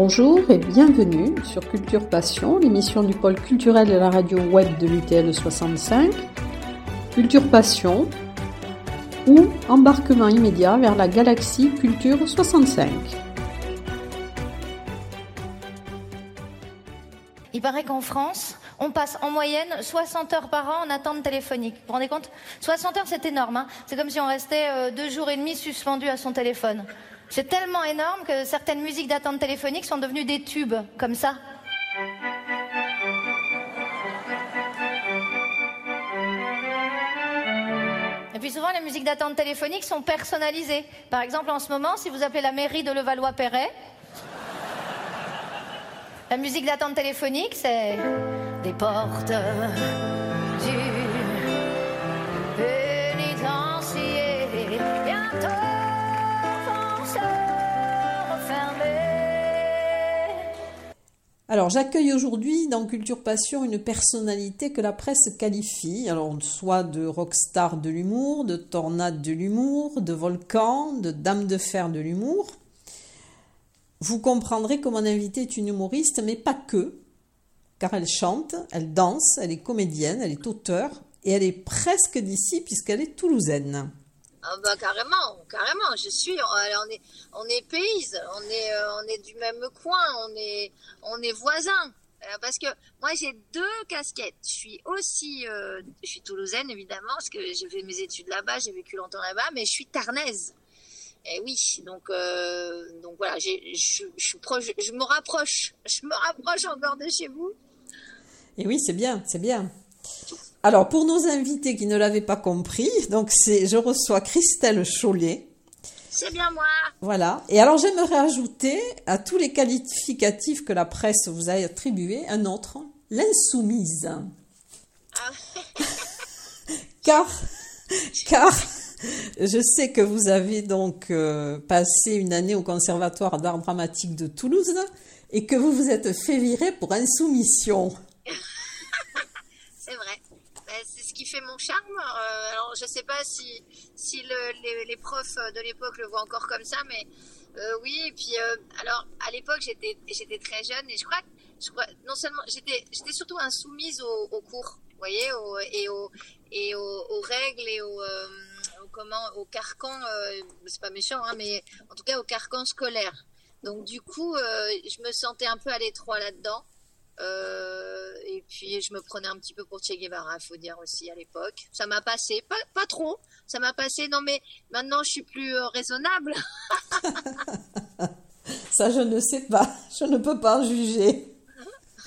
Bonjour et bienvenue sur Culture Passion, l'émission du pôle culturel de la radio web de l'UTL 65. Culture Passion ou embarquement immédiat vers la galaxie Culture 65. Il paraît qu'en France, on passe en moyenne 60 heures par an en attente téléphonique. Vous vous rendez compte? 60 heures, c'est énorme. Hein c'est comme si on restait euh, deux jours et demi suspendu à son téléphone. C'est tellement énorme que certaines musiques d'attente téléphonique sont devenues des tubes, comme ça. Et puis souvent, les musiques d'attente téléphonique sont personnalisées. Par exemple, en ce moment, si vous appelez la mairie de Levallois-Perret, la musique d'attente téléphonique, c'est des portes Alors j'accueille aujourd'hui dans Culture Passion une personnalité que la presse qualifie, alors soit de rockstar de l'humour, de tornade de l'humour, de volcan, de dame de fer de l'humour. Vous comprendrez que mon invité est une humoriste, mais pas que, car elle chante, elle danse, elle est comédienne, elle est auteure, et elle est presque d'ici puisqu'elle est toulousaine. Ah bah carrément, carrément. Je suis, on est, on est payse, on est, euh, on est du même coin, on est, on est voisins. Euh, Parce que moi j'ai deux casquettes. Je suis aussi, euh, je suis toulousaine évidemment parce que j'ai fait mes études là-bas, j'ai vécu longtemps là-bas, mais je suis tarnaise. Et oui, donc, euh, donc voilà, je, je proche, je me rapproche, je me rapproche encore de chez vous. Et oui, c'est bien, c'est bien. Alors, pour nos invités qui ne l'avaient pas compris, donc c'est, je reçois Christelle Chollet. C'est bien moi. Voilà. Et alors, j'aimerais ajouter à tous les qualificatifs que la presse vous a attribués un autre, l'insoumise. Ah, Car, car, je sais que vous avez donc euh, passé une année au Conservatoire d'art dramatique de Toulouse et que vous vous êtes fait virer pour insoumission. c'est vrai. Qui fait mon charme. Euh, alors je sais pas si, si le- les, profs de l'époque le voient encore comme ça, mais euh, oui. Et puis euh, alors à l'époque j'étais très jeune et je crois que je crois non seulement j'étais surtout insoumise aux, cours, voyez, et aux et aux, règles et aux, comment aux carcans. euh, c'est pas méchant, hein, mais en tout cas aux carcans scolaires. Donc du coup je me sentais un peu à l'étroit là-dedans. Euh, et puis je me prenais un petit peu pour Che Guevara, faut dire aussi à l'époque. Ça m'a passé, pas, pas trop, ça m'a passé. Non mais maintenant je suis plus euh, raisonnable. Ça, je ne sais pas. Je ne peux pas juger.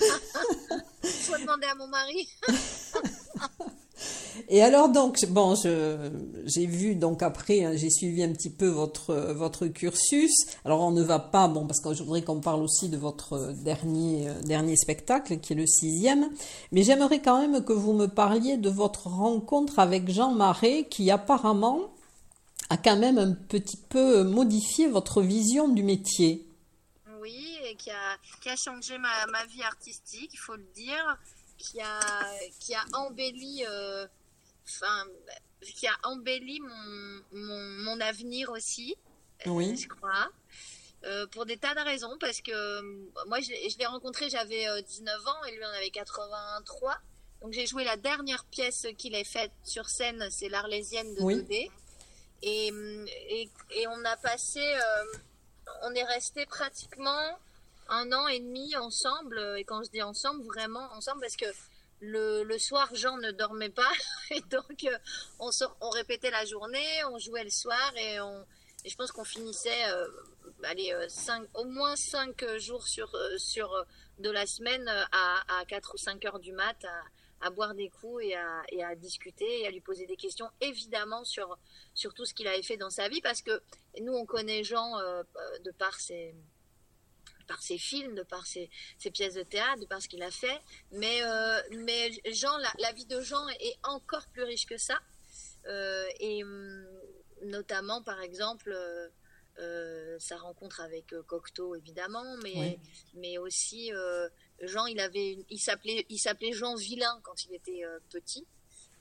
Faut demander à mon mari. Et alors donc, bon, j'ai vu donc après, hein, j'ai suivi un petit peu votre votre cursus. Alors on ne va pas, bon, parce que je voudrais qu'on parle aussi de votre dernier euh, dernier spectacle qui est le sixième. Mais j'aimerais quand même que vous me parliez de votre rencontre avec Jean Marais, qui apparemment a quand même un petit peu modifié votre vision du métier. Oui, et qui a, qui a changé ma, ma vie artistique, il faut le dire, qui a, qui a embelli, euh, enfin, qui a embelli mon, mon, mon avenir aussi, euh, Oui. je crois. Euh, pour des tas de raisons, parce que moi je, l'ai- je l'ai rencontré, j'avais euh, 19 ans et lui en avait 83. Donc j'ai joué la dernière pièce qu'il ait faite sur scène, c'est l'Arlésienne de Oui. Daudet. Et, hum, et, et on a passé, euh, on est resté pratiquement un an et demi ensemble. Et quand je dis ensemble, vraiment ensemble, parce que le, le soir, Jean ne dormait pas. Et donc, euh, on, on répétait la journée, on jouait le soir et, on, et je pense qu'on finissait euh, allez, euh, cinq, au moins cinq jours sur, euh, sur euh, de la semaine euh, à, à 4 ou 5 heures du mat à, à boire des coups et à, et à discuter et à lui poser des questions, évidemment, sur, sur tout ce qu'il avait fait dans sa vie, parce que nous, on connaît Jean euh, euh, de par ses par ses films, de par ses, ses pièces de théâtre, de par ce qu'il a fait. Mais, euh, mais Jean, la, la vie de Jean est encore plus riche que ça. Euh, et hum, notamment, par exemple, euh, sa rencontre avec Cocteau, évidemment, mais, Oui. mais aussi Jean, il avait, une- il s'appelait, il s'appelait Jean Villain quand il était petit.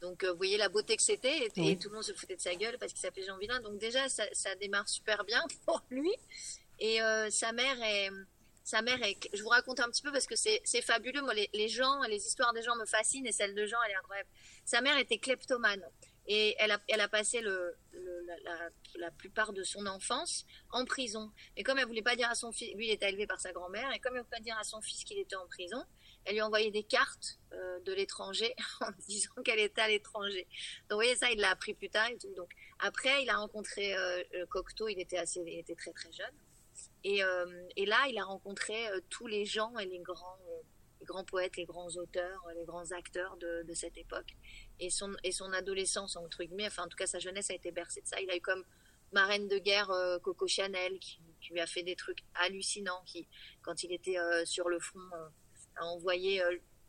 Donc, vous voyez la beauté que c'était, et, Oui. et tout le monde se foutait de sa gueule parce qu'il s'appelait Jean Villain. Donc déjà, ça, ça démarre super bien pour lui. Et euh, sa mère est, sa mère est, je vous raconte un petit peu parce que c'est fabuleux. Moi, les, gens, les histoires des gens me fascinent et celle de Jean, elle est incroyable. Sa mère était kleptomane et elle a, elle a passé la, plupart de son enfance en prison. Et comme elle voulait pas dire à son fils, lui il était élevé par sa grand-mère, et comme elle voulait pas dire à son fils qu'il était en prison, elle lui a envoyé des cartes euh, de l'étranger en disant qu'elle était à l'étranger. Donc vous voyez ça, il l'a appris plus tard et tout. Donc après, il a rencontré euh, Cocteau, il était assez, il était très très jeune. Et, euh, et là, il a rencontré euh, tous les gens et les grands, les grands poètes, les grands auteurs, les grands acteurs de, cette époque. Et son, et son adolescence, entre guillemets, enfin en tout cas sa jeunesse a été bercée de ça. Il a eu comme marraine de guerre Coco Chanel qui, lui a fait des trucs hallucinants, qui quand il était sur le front a envoyé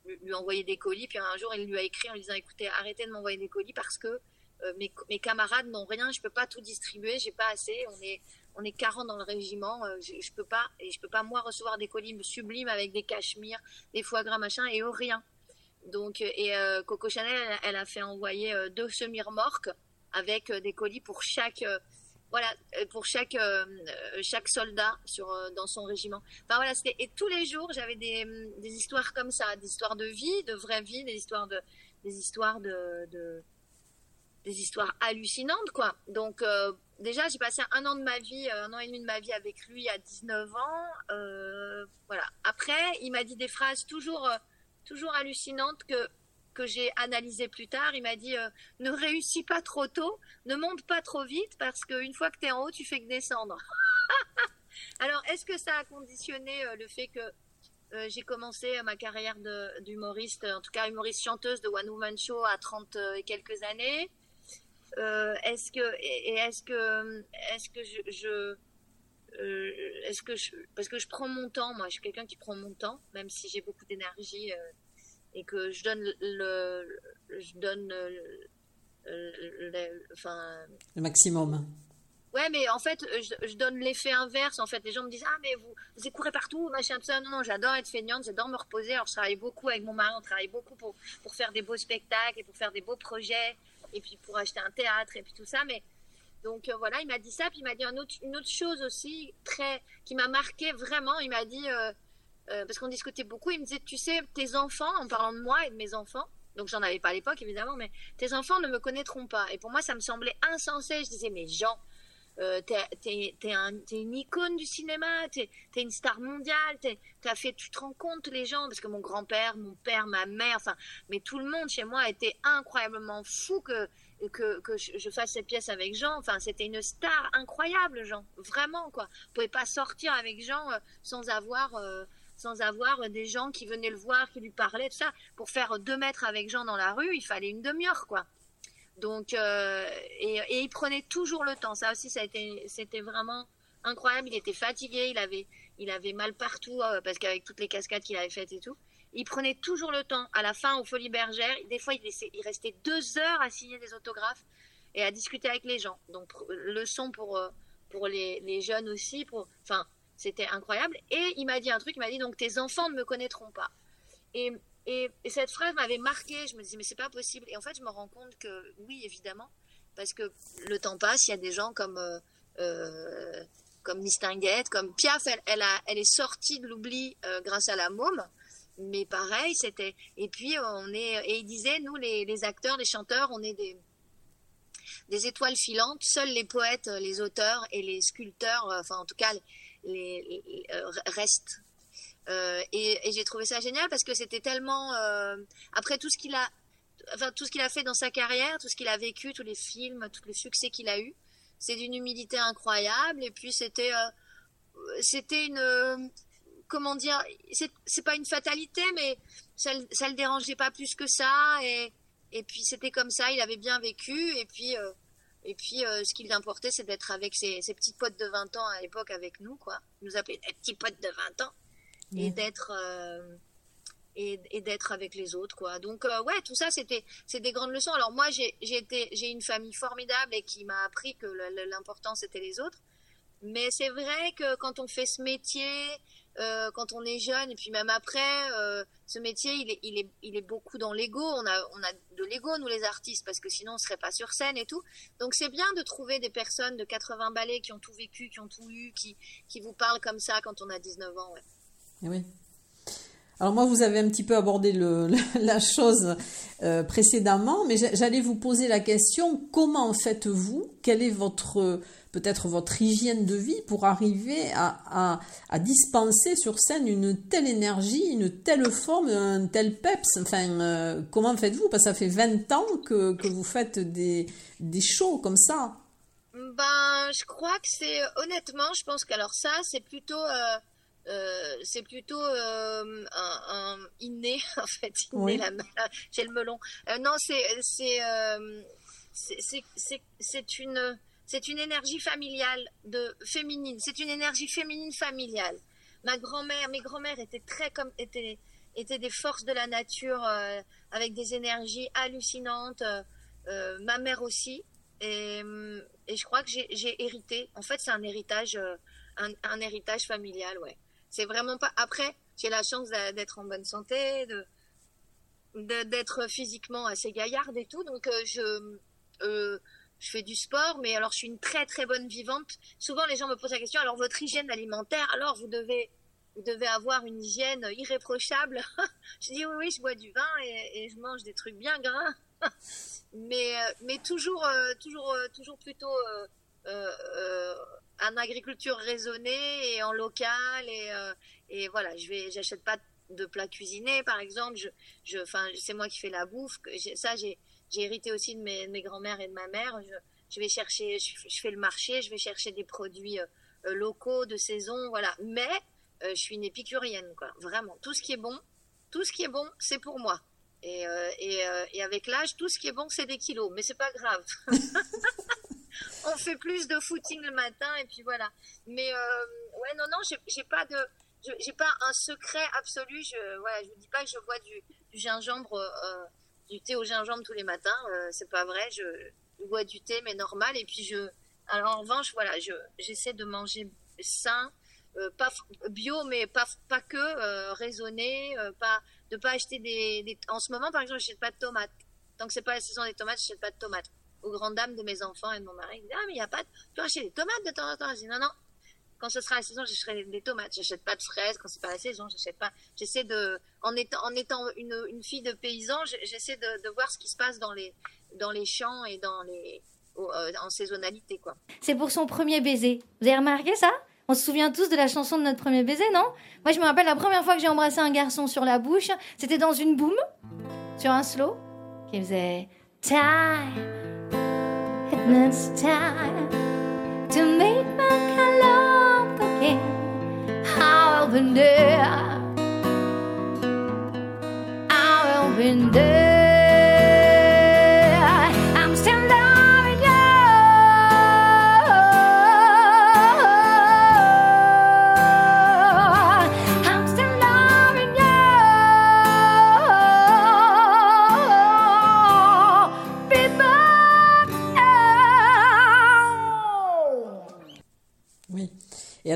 lui des colis. Puis un jour, il lui a écrit en lui disant écoutez, arrêtez de m'envoyer des colis parce que euh, mes, mes, camarades n'ont rien, je peux pas tout distribuer, j'ai pas assez. On est on est 40 dans le régiment, euh, je, je, peux pas et je peux pas moi recevoir des colis sublimes avec des cachemires, des foie gras machin et rien. Donc et euh, Coco Chanel, elle, a fait envoyer deux semi-remorques avec des colis pour chaque voilà, euh, pour chaque, euh, chaque soldat sur, euh, dans son régiment. Enfin voilà, et tous les jours, j'avais des, des, histoires comme ça, des histoires de vie, de vraie vie, des histoires de, des histoires de, de des histoires hallucinantes, quoi. Donc, euh, déjà, j'ai passé un an de ma vie, un an et demi de ma vie avec lui à 19 ans. Euh, voilà. Après, il m'a dit des phrases toujours, toujours hallucinantes que que j'ai analysé plus tard, il m'a dit euh, ne réussis pas trop tôt, ne monte pas trop vite parce qu'une fois que tu es en haut, tu fais que descendre. Alors, est-ce que ça a conditionné euh, le fait que euh, j'ai commencé ma carrière d'humoriste, en tout cas humoriste chanteuse de One Woman Show à 30 et quelques années? Est-ce que et, est-ce que est-ce que je, je est-ce que je parce que je prends mon temps, moi je suis quelqu'un qui prend mon temps, même si j'ai beaucoup d'énergie et que je donne le, je donne le, le, enfin le maximum. Ouais, mais en fait, je, je donne l'effet inverse. En fait, les gens me disent ah mais vous vous courez partout, machin tout ça. Non non, j'adore être feignante, j'adore me reposer. Alors je travaille beaucoup avec mon mari, on travaille beaucoup pour pour faire des beaux spectacles et pour faire des beaux projets et puis pour acheter un théâtre et puis tout ça. Mais donc euh, voilà, il m'a dit ça, puis il m'a dit une autre chose aussi très qui m'a marqué vraiment. Il m'a dit euh, euh, parce qu'on discutait beaucoup, il me disait, tu sais, tes enfants, en parlant de moi et de mes enfants, donc j'en avais pas à l'époque évidemment, mais tes enfants ne me connaîtront pas. Et pour moi, ça me semblait insensé. Je disais, mais Jean, euh, t'es es, un, une icône du cinéma, t'es es une star mondiale, fait, tu te rends compte les gens, parce que mon grand-père, mon père, ma mère, enfin, mais tout le monde chez moi était incroyablement fou que que, que je, fasse cette pièce avec Jean. Enfin, c'était une star incroyable, Jean, vraiment quoi. Vous pouvez pas sortir avec Jean euh, sans avoir euh, sans avoir des gens qui venaient le voir, qui lui parlaient, tout ça. Pour faire deux mètres avec Jean dans la rue, il fallait une demi-heure, quoi. Donc, euh, et, il prenait toujours le temps. Ça aussi, c'était vraiment incroyable. Il était fatigué, il avait, il avait mal partout euh, parce qu'avec toutes les cascades qu'il avait faites et tout, il prenait toujours le temps. À la fin, aux Folies Bergères, des fois, il, restait deux heures à signer des autographes et à discuter avec les gens. Donc, leçon pour euh, pour les, les jeunes aussi, enfin, c'était incroyable. Et il m'a dit un truc, il m'a dit donc tes enfants ne me connaîtront pas. Et, et, cette phrase m'avait marqué. Je me disais mais c'est pas possible. Et en fait je me rends compte que oui évidemment parce que le temps passe. Il y a des gens comme euh, euh comme Mistinguette, comme Piaf. Elle, a, elle est sortie de l'oubli euh, grâce à la môme. Mais pareil, c'était. Et puis on est. Et il disait nous les, les acteurs, les chanteurs, on est des des étoiles filantes. Seuls les poètes, les auteurs et les sculpteurs, euh, enfin en tout cas les, les euh, restent. Euh, et, j'ai trouvé ça génial parce que c'était tellement euh, après tout ce qu'il a, enfin tout a fait dans sa carrière, tout ce qu'il a vécu, tous les films, tous les succès qu'il a eu, c'est d'une humilité incroyable. Et puis c'était, euh, c'était une, comment dire, c'est pas une fatalité, mais ça, ça le dérangeait pas plus que ça. Et, et puis c'était comme ça, il avait bien vécu. Et puis et puis, euh, ce qui l'importait, c'est d'être avec ses, ses, petites potes de 20 ans à l'époque avec nous, quoi. Il nous appelait des petits potes de 20 ans. Et d'être, euh, et, et d'être avec les autres, quoi. Donc, euh, ouais, tout ça, c'était, c'est des grandes leçons. Alors, moi, j'ai, j'ai été, j'ai une famille formidable et qui m'a appris que l'important, c'était les autres. Mais c'est vrai que quand on fait ce métier, euh, quand on est jeune et puis même après euh, ce métier il est, il est, il est beaucoup dans l'ego on a, on a de l'ego nous les artistes parce que sinon on serait pas sur scène et tout donc c'est bien de trouver des personnes de 80 ballets qui ont tout vécu qui ont tout eu qui, qui vous parlent comme ça quand on a 19 ans ouais. Eh oui. Alors moi, vous avez un petit peu abordé le, la chose euh, précédemment, mais j'allais vous poser la question, comment faites-vous Quelle est votre peut-être votre hygiène de vie pour arriver à, à, dispenser sur scène une telle énergie, une telle forme, un tel peps? Enfin, euh, comment faites-vous Parce que ça fait 20 ans que, que vous faites des, des shows comme ça. Ben, je crois que c'est honnêtement, je pense qu'alors ça, c'est plutôt euh, euh, c'est plutôt euh, un, un, inné en fait inné la j'ai le melon. Euh, non c'est c'est c'est une c'est une énergie familiale de féminine. C'est une énergie féminine familiale. Ma grand-mère mes grand-mères étaient très comme étaient étaient des forces de la nature avec des énergies hallucinantes ma mère aussi. Et, et je crois que j'ai hérité. En fait c'est un héritage un, un héritage familial ouais c'est vraiment pas. Après, j'ai la chance d'être en bonne santé, de d'être physiquement assez gaillarde et tout. Donc, euh, je, euh, je fais du sport, mais alors je suis une très très bonne vivante. Souvent, les gens me posent la question alors, votre hygiène alimentaire, alors vous devez, vous devez avoir une hygiène irréprochable. je dis oui, oui, je bois du vin et, je mange des trucs bien gras. mais, euh, mais toujours, toujours, toujours plutôt en agriculture raisonnée et en local et, euh, et voilà je vais j'achète pas de plats cuisinés par exemple je je c'est moi qui fais la bouffe ça j'ai j'ai hérité aussi de mes, mes grands-mères et de ma mère je, je vais chercher je, fais le marché je vais chercher des produits euh, euh, locaux de saison voilà. Mais je suis une épicurienne quoi vraiment. Tout ce qui est bon tout ce qui est bon c'est pour moi. Et, et, et avec l'âge tout ce qui est bon c'est des kilos. Mais c'est pas grave on fait plus de footing le matin et puis voilà. Mais euh, ouais, non, non, j'ai pas de, j'ai pas un secret absolu. Je, voilà, je vous dis pas que je bois du, gingembre, euh, du thé au gingembre tous les matins. Euh, c'est pas vrai. Je, bois du thé mais normal. Et puis je, alors en revanche, voilà, je, j'essaie de manger sain. pas bio mais pas pas que raisonné pas de pas acheter des, des, en ce moment par exemple j'achète pas de tomates tant que c'est pas la saison des tomates j'achète pas de tomates aux grandes dames de mes enfants et de mon mari. Ils ah, mais il n'y a pas de... Tu peux acheter des tomates de temps en temps. Je dis, non, non. Quand ce sera la saison, j'achèterai des tomates. J'achète pas de fraises. Quand c'est pas la saison, j'achète pas. J'essaie de, en étant, en étant une, une fille de paysan, j'essaie de, de, voir ce qui se passe dans les, dans les champs et dans les, euh, en saisonnalité, quoi. C'est pour son premier baiser. Vous avez remarqué ça? On se souvient tous de la chanson de notre premier baiser, non? Moi, je me rappelle la première fois que j'ai embrassé un garçon sur la bouche, c'était dans une boum, sur un slow, qui faisait Time it's time to make my love again. I'll be there. I'll be there.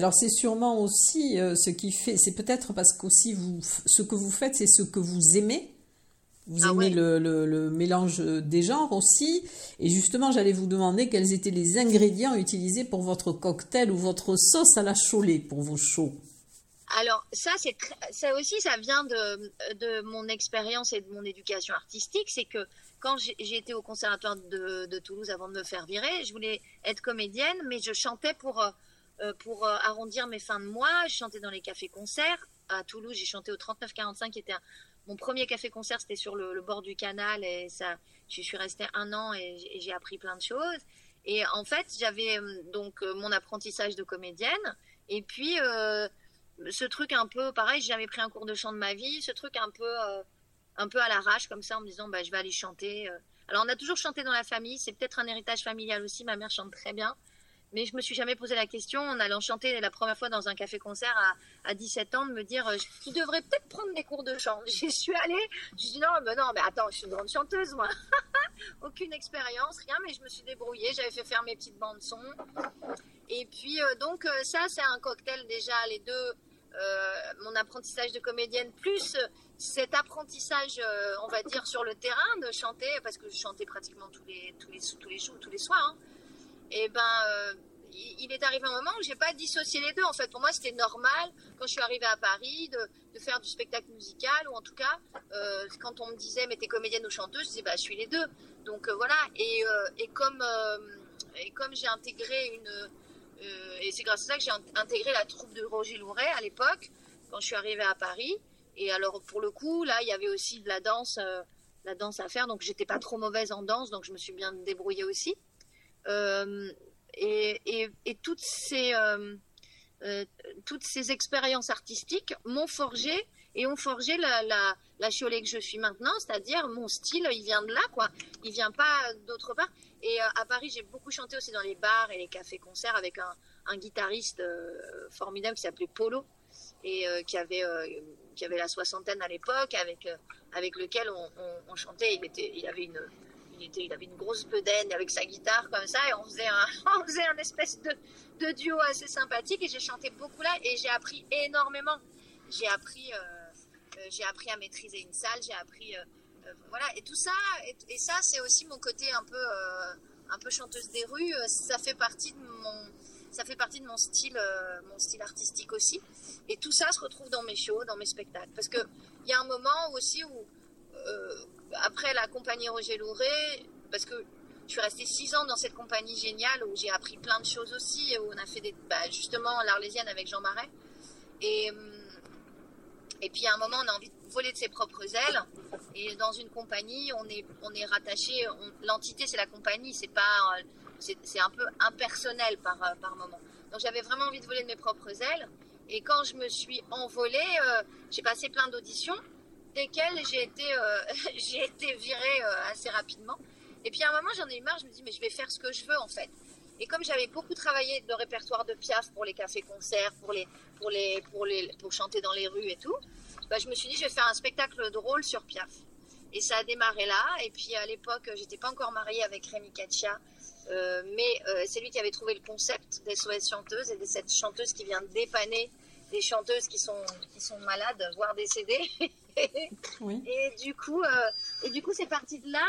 Alors c'est sûrement aussi euh, ce qui fait, c'est peut-être parce qu'aussi vous, ce que vous faites, c'est ce que vous aimez. Vous ah aimez le, le, mélange des genres aussi. Et justement, j'allais vous demander quels étaient les ingrédients utilisés pour votre cocktail ou votre sauce à la Cholet pour vos shows. Alors ça, c'est ça aussi, ça vient de, de mon expérience et de mon éducation artistique. C'est que quand j'ai été au conservatoire de, de, Toulouse avant de me faire virer, je voulais être comédienne, mais je chantais pour euh, pour euh, arrondir mes fins de mois. Je chantais dans les cafés-concerts. À Toulouse, j'ai chanté au 3945, qui était mon premier café-concert, c'était sur le, bord du canal. Et ça, je suis restée un an et j'ai appris plein de choses. Et en fait, j'avais euh, donc mon apprentissage de comédienne. Et puis, ce truc un peu, pareil, j'ai jamais pris un cours de chant de ma vie. Ce truc un peu, un peu à l'arrache, comme ça, en me disant, bah, je vais aller chanter. Alors, on a toujours chanté dans la famille. C'est peut-être un héritage familial aussi. Ma mère chante très bien. Mais je me suis jamais posé la question en allant chanter la première fois dans un café-concert à, à 17 ans de me dire euh, tu devrais peut-être prendre des cours de chant. J'y suis allée, je dis non, mais non, mais attends, je suis une grande chanteuse moi. Aucune expérience, rien, mais je me suis débrouillée, j'avais fait faire mes petites bandes son. Et puis euh, donc euh, ça c'est un cocktail déjà les deux mon apprentissage de comédienne plus cet apprentissage on va dire sur le terrain de chanter parce que je chantais pratiquement tous les tous les tous les jours tous les soirs. Hein et ben euh, il est arrivé un moment où j'ai pas dissocié les deux. En fait, pour moi, c'était normal quand je suis arrivée à Paris de, de, faire du spectacle musical ou en tout cas euh, quand on me disait mais t'es comédienne ou chanteuse, je disais bah je suis les deux. Donc euh, voilà. Et, euh, et comme euh, et comme j'ai intégré une euh, et c'est grâce à ça que j'ai intégré la troupe de Roger Louret à l'époque quand je suis arrivée à Paris. Et alors pour le coup là, il y avait aussi de la danse, la danse à faire. Donc j'étais pas trop mauvaise en danse, donc je me suis bien débrouillée aussi. Euh, et, toutes ces euh, euh, toutes ces expériences artistiques m'ont forgé et ont forgé la, la, chiolée que je suis maintenant, c'est-à-dire mon style, il vient de là, quoi. Il vient pas d'autre part. Et à Paris, j'ai beaucoup chanté aussi dans les bars et les cafés-concerts avec un, guitariste formidable qui s'appelait Polo et qui avait qui avait la soixantaine à l'époque, avec avec lequel on, on, on, chantait. Il était, il avait une il, était, il avait une grosse bedaine avec sa guitare comme ça et on faisait un, on faisait un espèce de, de duo assez sympathique et j'ai chanté beaucoup là et j'ai appris énormément. J'ai appris, euh, euh, appris à maîtriser une salle, j'ai appris, euh, voilà, et tout ça, et, ça c'est aussi mon côté un peu, un peu chanteuse des rues, ça fait partie de mon, ça fait partie de mon style, mon style artistique aussi. Et tout ça se retrouve dans mes shows, dans mes spectacles, parce que il y a un moment aussi où après la compagnie Roger Louret, parce que je suis restée six ans dans cette compagnie géniale où j'ai appris plein de choses aussi, où on a fait des, bah, justement l'Arlésienne avec Jean Marais. Et, et puis à un moment, on a envie de voler de ses propres ailes. Et dans une compagnie, on est, on est rattaché, l'entité c'est la compagnie, c'est pas, c'est un peu impersonnel par, par moment. Donc j'avais vraiment envie de voler de mes propres ailes. Et quand je me suis envolée, euh, j'ai passé plein d'auditions desquelles j'ai été, euh, j'ai été virée euh, assez rapidement. Et puis à un moment, j'en ai eu marre, je me dis, mais je vais faire ce que je veux en fait. Et comme j'avais beaucoup travaillé le répertoire de Piaf pour les cafés-concerts, pour, les, pour, les, pour, les, pour chanter dans les rues et tout, bah, je me suis dit, je vais faire un spectacle drôle sur Piaf. Et ça a démarré là. Et puis à l'époque, j'étais pas encore mariée avec Rémi Katia, euh, mais euh, c'est lui qui avait trouvé le concept des SOS chanteuses et de cette chanteuse qui vient dépanner des chanteuses qui sont, qui sont malades, voire décédées. Et du coup, euh, et du coup, c'est parti de là.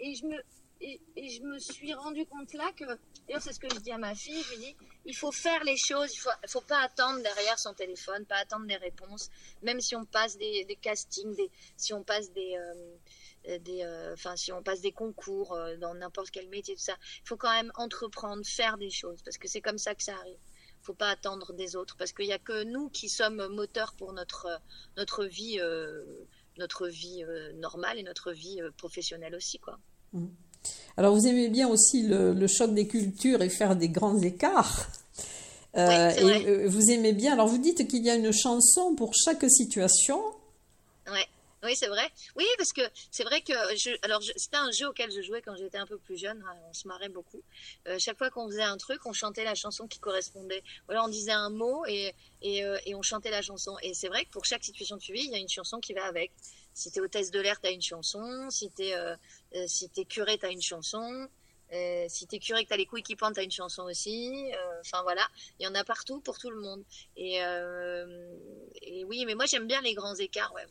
Et je me, et, je me suis rendu compte là que, d'ailleurs, c'est ce que je dis à ma fille. Je lui dis, il faut faire les choses. Il faut, faut pas attendre derrière son téléphone, pas attendre des réponses. Même si on passe des, castings, des, si on passe des, euh, des, euh, si on passe des concours dans n'importe quel métier, tout ça, il faut quand même entreprendre, faire des choses, parce que c'est comme ça que ça arrive faut pas attendre des autres parce qu'il y a que nous qui sommes moteurs pour notre notre vie euh, notre vie euh, normale et notre vie euh, professionnelle aussi quoi. Mmh. Alors vous aimez bien aussi le, le, choc des cultures et faire des grands écarts. Oui, et vous aimez bien. Alors vous dites qu'il y a une chanson pour chaque situation. Oui, c'est vrai. Oui, parce que c'est vrai que je, alors c'était un jeu auquel je jouais quand j'étais un peu plus jeune. Hein, on se marrait beaucoup. Euh, chaque fois qu'on faisait un truc, on chantait la chanson qui correspondait. Voilà, on disait un mot et et, euh, et on chantait la chanson. Et c'est vrai que pour chaque situation de vie, il y a une chanson qui va avec. Si t'es hôtesse de l'air, t'as une chanson. Si t'es euh, si t'es curé, t'as une chanson. Euh, si t'es curé que t'as les couilles qui pendent, t'as une chanson aussi. Enfin voilà, il y en a partout pour tout le monde. Et, euh, et oui, mais moi j'aime bien les grands écarts, ouais.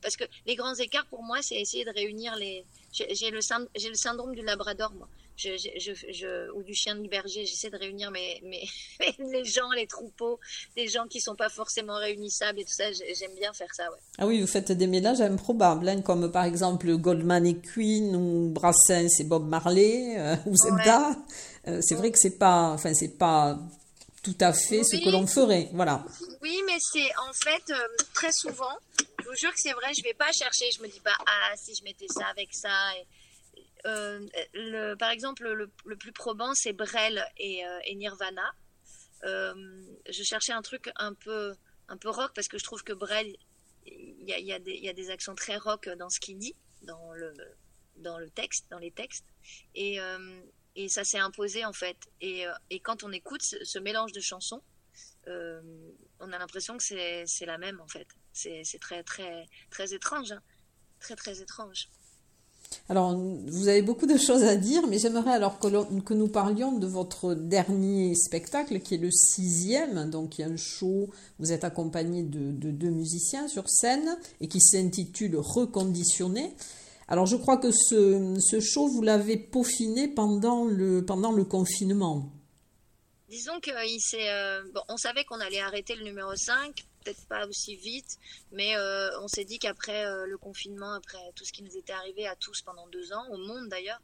parce que les grands écarts pour moi, c'est essayer de réunir les. J'ai le, le syndrome du Labrador, moi. Je, je, je, ou du chien de berger, j'essaie de réunir mes, mes, les gens, les troupeaux, les gens qui sont pas forcément réunissables et tout ça. J'aime bien faire ça, ouais. Ah oui, vous faites des mélanges improbables, hein, comme par exemple Goldman et Queen ou Brassens et Bob Marley euh, ou. Ouais. Euh, c'est vrai que c'est pas, enfin c'est pas tout à fait oui. ce que l'on ferait, voilà. Oui, mais c'est en fait euh, très souvent. Je vous jure que c'est vrai. Je vais pas chercher. Je me dis pas ah si je mettais ça avec ça. Et, euh, par exemple, le, plus probant, c'est Brel et, euh, Nirvana. Euh, je cherchais un truc un peu, un peu rock parce que je trouve que Brel, il y a, des accents très rock dans ce qu'il dit, dans le, dans le texte, dans les textes. Et, ça s'est imposé en fait. Et, quand on écoute ce, ce mélange de chansons, on a l'impression que c'est la même en fait. C'est très, très, très étrange. Hein. Très, très étrange. Alors, vous avez beaucoup de choses à dire, mais j'aimerais alors que, nous parlions de votre dernier spectacle, qui est le sixième. Donc, il y a un show, vous êtes accompagné de, de deux musiciens sur scène, et qui s'intitule Reconditionné. Alors, je crois que ce, show, vous l'avez peaufiné pendant le, confinement. disons qu'il s'est. bon, on savait qu'on allait arrêter le numéro 5, pas aussi vite, mais on s'est dit qu'après le confinement, après tout ce qui nous était arrivé à tous pendant deux ans, au monde d'ailleurs,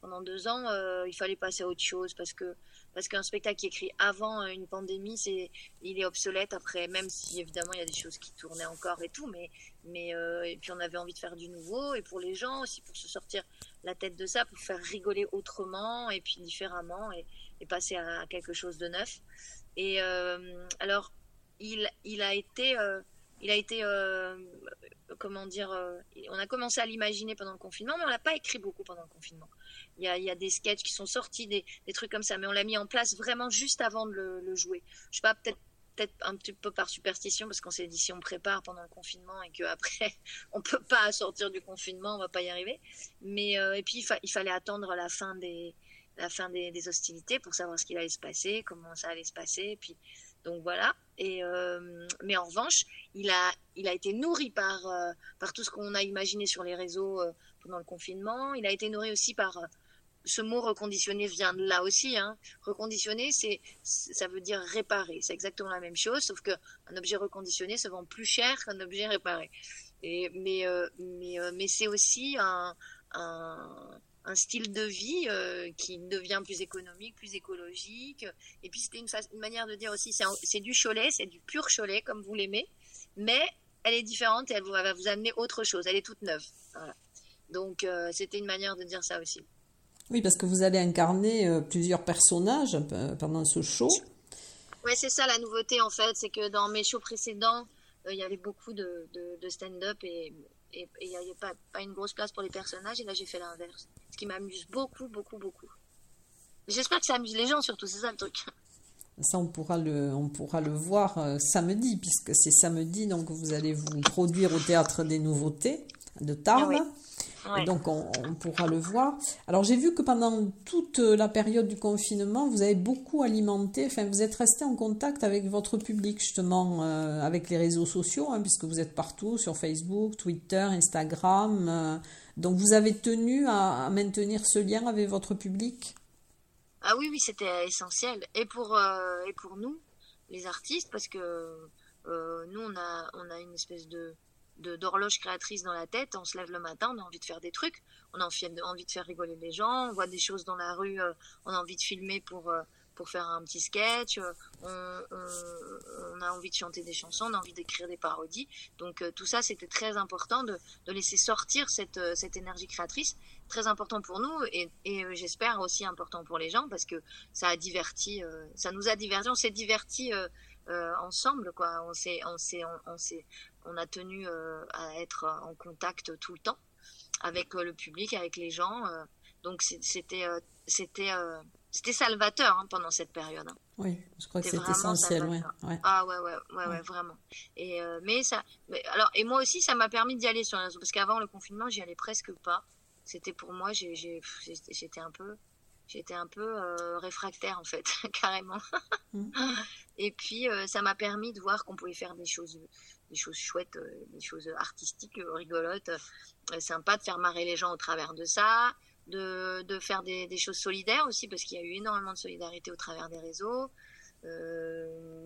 pendant deux ans, il fallait passer à autre chose parce que parce qu'un spectacle qui écrit avant euh, une pandémie, c'est, il est obsolète après, même si évidemment il y a des choses qui tournaient encore et tout, mais, mais euh, et puis on avait envie de faire du nouveau et pour les gens aussi pour se sortir la tête de ça, pour faire rigoler autrement et puis différemment et, passer à quelque chose de neuf. Et euh, alors il, il a été il a été, comment dire, on a commencé à l'imaginer pendant le confinement, mais on l'a pas écrit beaucoup pendant le confinement. Il y a, des sketchs qui sont sortis, des, trucs comme ça, mais on l'a mis en place vraiment juste avant de le, jouer. Je sais pas, peut-être peut-être un petit peu par superstition parce qu'on s'est dit si on prépare pendant le confinement et qu'après on peut pas sortir du confinement, on va pas y arriver. Mais euh, et puis il, fallait attendre la fin des la fin des, hostilités pour savoir ce qu'il allait se passer, comment ça allait se passer. Et puis donc voilà. Et euh, mais en revanche, il a il a été nourri par euh, par tout ce qu'on a imaginé sur les réseaux pendant le confinement. Il a été nourri aussi par ce mot reconditionné vient de là aussi. Hein. Reconditionner, c'est, ça veut dire réparer. C'est exactement la même chose, sauf qu'un objet reconditionné se vend plus cher qu'un objet réparé. Et, mais, euh, mais, euh, mais c'est aussi un, un, style de vie euh, qui devient plus économique, plus écologique. Et puis c'était une, une, manière de dire aussi, c'est, du Cholet, c'est du pur Cholet comme vous l'aimez, mais elle est différente et elle, va vous amener autre chose. Elle est toute neuve. Voilà. Donc c'était une manière de dire ça aussi. Oui, parce que vous allez incarner euh, plusieurs personnages euh, pendant ce show. Oui, c'est ça la nouveauté en fait, c'est que dans mes shows précédents, euh, il y avait beaucoup de, de, stand-up et il n'y avait pas, pas, une grosse place pour les personnages et là j'ai fait l'inverse. Ce qui m'amuse beaucoup, beaucoup, beaucoup. J'espère que ça amuse les gens surtout, c'est ça le truc. Ça, on pourra le, on pourra le voir samedi, puisque c'est samedi, donc vous allez vous produire au Théâtre des Nouveautés de Tarbes. Ah donc on, pourra le voir. Alors j'ai vu que pendant toute la période du confinement, vous avez beaucoup alimenté, enfin vous êtes resté en contact avec votre public justement, euh, avec les réseaux sociaux, hein, puisque vous êtes partout sur Facebook, Twitter, Instagram. Euh. donc vous avez tenu à, maintenir ce lien avec votre public? Ah oui, oui, c'était essentiel. Et pour, euh, et pour nous, les artistes, parce que nous, on a, on a une espèce de d'horloge créatrice dans la tête. On se lève le matin, on a envie de faire des trucs, on a envie de faire rigoler les gens, on voit des choses dans la rue, euh, on a envie de filmer pour euh, pour faire un petit sketch, euh, on, a envie de chanter des chansons, on a envie d'écrire des parodies. Donc tout ça, c'était très important de, de, laisser sortir cette, cette énergie créatrice, très important pour nous et, et j'espère aussi important pour les gens parce que ça a diverti, ça nous a diverti, on s'est diverti ensemble, quoi. On s'est, on s'est, on, s'est, on a tenu euh, à être en contact tout le temps avec euh, le public, avec les gens. Euh. donc c'était c'était c'était salvateur hein, pendant cette période. Hein. Oui, je crois que c'est essentiel. Ouais, Ah ouais, ouais, ouais, ouais, vraiment. Et mais ça, alors et moi aussi, ça m'a permis d'y aller sur les réseaux parce qu'avant le confinement, j'y allais presque pas. C'était pour moi, j'étais un peu, j'étais un peu réfractaire en fait, carrément. Mmh. Et puis ça m'a permis de voir qu'on pouvait faire des choses des choses chouettes, euh, des choses artistiques, euh, rigolotes, euh, sympa de faire marrer les gens au travers de ça, de, de faire des, des, choses solidaires aussi, parce qu'il y a eu énormément de solidarité au travers des réseaux.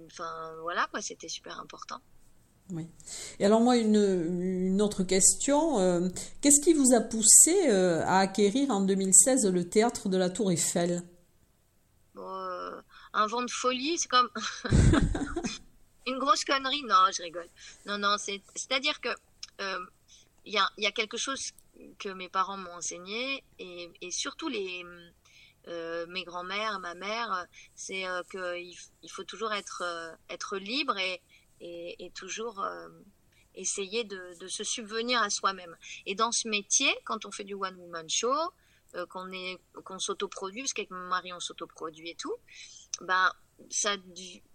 Enfin, voilà, quoi, c'était super important. Oui. Et alors moi, une, une autre question. Qu'est-ce qui vous a poussé à acquérir en 2016 le théâtre de la Tour Eiffel? Un vent de folie, c'est comme... Une grosse connerie Non, je rigole. Non, non, c'est-à-dire que euh, il y, a, y, a, quelque chose que mes parents m'ont enseigné et, et, surtout les euh, mes grands-mères, ma mère, c'est euh, qu'il il faut toujours être être libre et, et, toujours essayer de, se subvenir à soi-même. Et dans ce métier, quand on fait du one woman show, qu'on est qu'on s'autoproduit, parce qu'avec mon mari on s'autoproduit et tout, ben ça,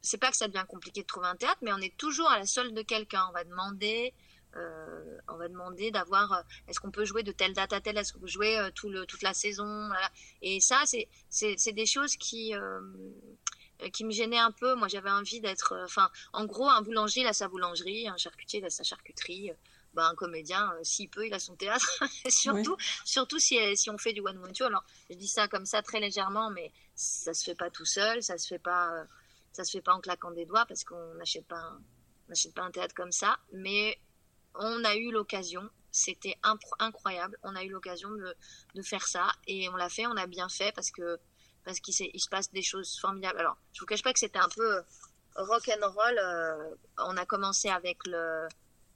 c'est pas que ça devient compliqué de trouver un théâtre, mais on est toujours à la solde de quelqu'un. On va demander, euh, on va demander d'avoir, euh, est-ce qu'on peut jouer de telle date à telle, est-ce qu'on peut jouer euh, tout le, toute la saison, Et ça, c'est, des choses qui, euh, qui me gênaient un peu. Moi, j'avais envie d'être, enfin, en gros, un boulanger il a sa boulangerie, un charcutier il a sa charcuterie. bah, un comédien, euh, s'il peut, il a son théâtre. surtout, surtout si, si on fait du one woman show. Alors, je dis ça comme ça très légèrement, mais ça se fait pas tout seul, ça se fait pas, ça se fait pas en claquant des doigts parce qu'on n'achète pas, un, n'achète pas un théâtre comme ça. Mais on a eu l'occasion, c'était incroyable. On a eu l'occasion de, de, faire ça et on l'a fait, on a bien fait parce que parce qu'il se passe des choses formidables. Alors, je vous cache pas que c'était un peu rock and roll. Euh, on a commencé avec le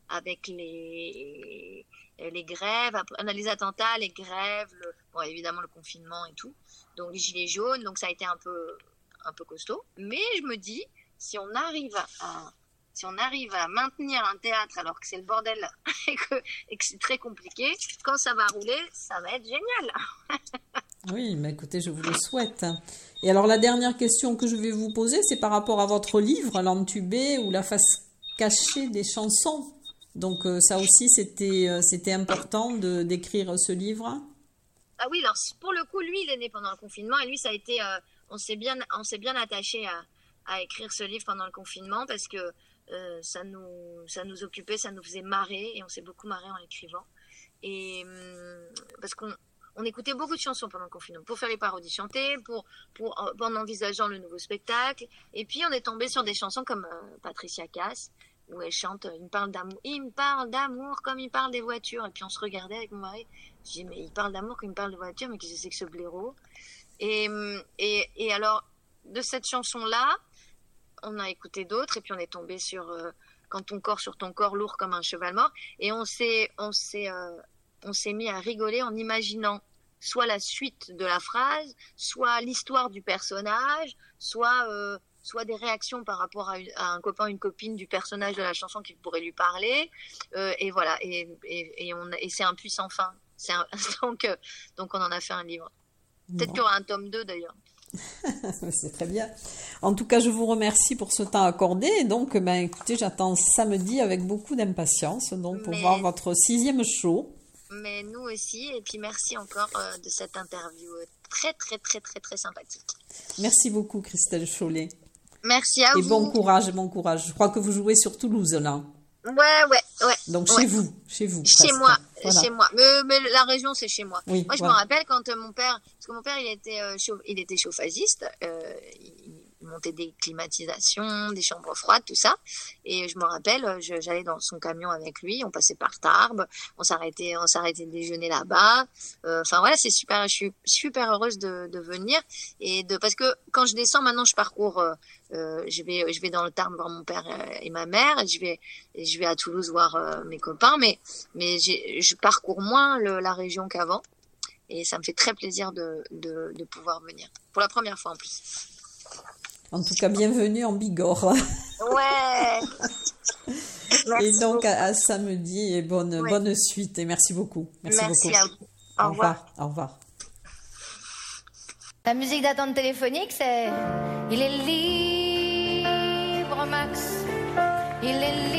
avec les les grèves, les attentats, les grèves, bon évidemment le confinement et tout. Donc les gilets jaunes, donc ça a été un peu un peu costaud. Mais je me dis, si on arrive à si on arrive à maintenir un théâtre alors que c'est le bordel et que, et que c'est très compliqué, quand ça va rouler, ça va être génial. oui, mais écoutez, je vous le souhaite. Et alors la dernière question que je vais vous poser, c'est par rapport à votre livre, L'entubé ou la face cachée des chansons. Donc euh, ça aussi, c'était euh, important d'écrire ce livre. Ah oui, alors pour le coup, lui, il est né pendant le confinement et lui, ça a été, euh, on s'est bien, bien attaché à, à, écrire ce livre pendant le confinement parce que ça, nous, ça nous occupait, ça nous faisait marrer et on s'est beaucoup marré en écrivant. Et hum, parce qu'on on écoutait beaucoup de chansons pendant le confinement pour faire les parodies chantées, pour, pour, en envisageant le nouveau spectacle. Et puis on est tombé sur des chansons comme euh, Patricia Cass, où elle chante Il me parle d'amour, il me parle d'amour comme il parle des voitures. Et puis on se regardait avec mon mari. Je dis Mais il parle d'amour comme il parle de voitures, mais qu'est-ce que c'est que ce blaireau? Et, et, alors, de cette chanson-là, on a écouté d'autres et puis on est tombé sur euh, quand ton corps sur ton corps lourd comme un cheval mort et on s'est on s'est euh, on s'est mis à rigoler en imaginant soit la suite de la phrase, soit l'histoire du personnage, soit euh, soit des réactions par rapport à, un copain, une copine du personnage de la chanson qui pourrait lui parler, et voilà, et, et, on, et c'est un puissant fin. C'est donc, donc on en a fait un livre. Peut-être qu'il y aura un tome 2 d'ailleurs. c'est très bien. En tout cas, je vous remercie pour ce temps accordé. Donc, ben, écoutez, j'attends samedi avec beaucoup d'impatience donc pour voir votre sixième show. Mais nous aussi, et puis merci encore euh, de cette interview très, très, très, très, très sympathique. Merci beaucoup, Christelle Chollet. Merci à vous. Et bon courage, bon courage. Je crois que vous jouez sur Toulouse, là. Ouais, ouais, ouais. Donc chez vous, chez vous. Chez moi, chez moi. Mais, la région, c'est chez moi. moi, je me rappelle quand euh, mon père, parce que mon père, il était, euh, il était chauffagiste. Euh, monter des climatisations, des chambres froides, tout ça. Et je me rappelle, j'allais dans son camion avec lui, on passait par Tarbes, on s'arrêtait, on s'arrêtait de déjeuner là-bas. Euh, enfin voilà, c'est super, je suis super heureuse de, venir et de parce que quand je descends maintenant, je parcours, euh, euh je vais, je vais dans le Tarn voir mon père et ma mère, et je vais, je vais à Toulouse voir euh, mes copains, mais mais je parcours moins la région qu'avant. Et ça me fait très plaisir de, de pouvoir venir. Pour la première fois en plus. En tout cas, bienvenue en Bigorre. Ouais. et donc à, samedi et bonne bonne suite et merci beaucoup. Merci, beaucoup. À vous. Au, revoir. Au revoir. La musique d'attente téléphonique, c'est il est libre Max. Il est libre.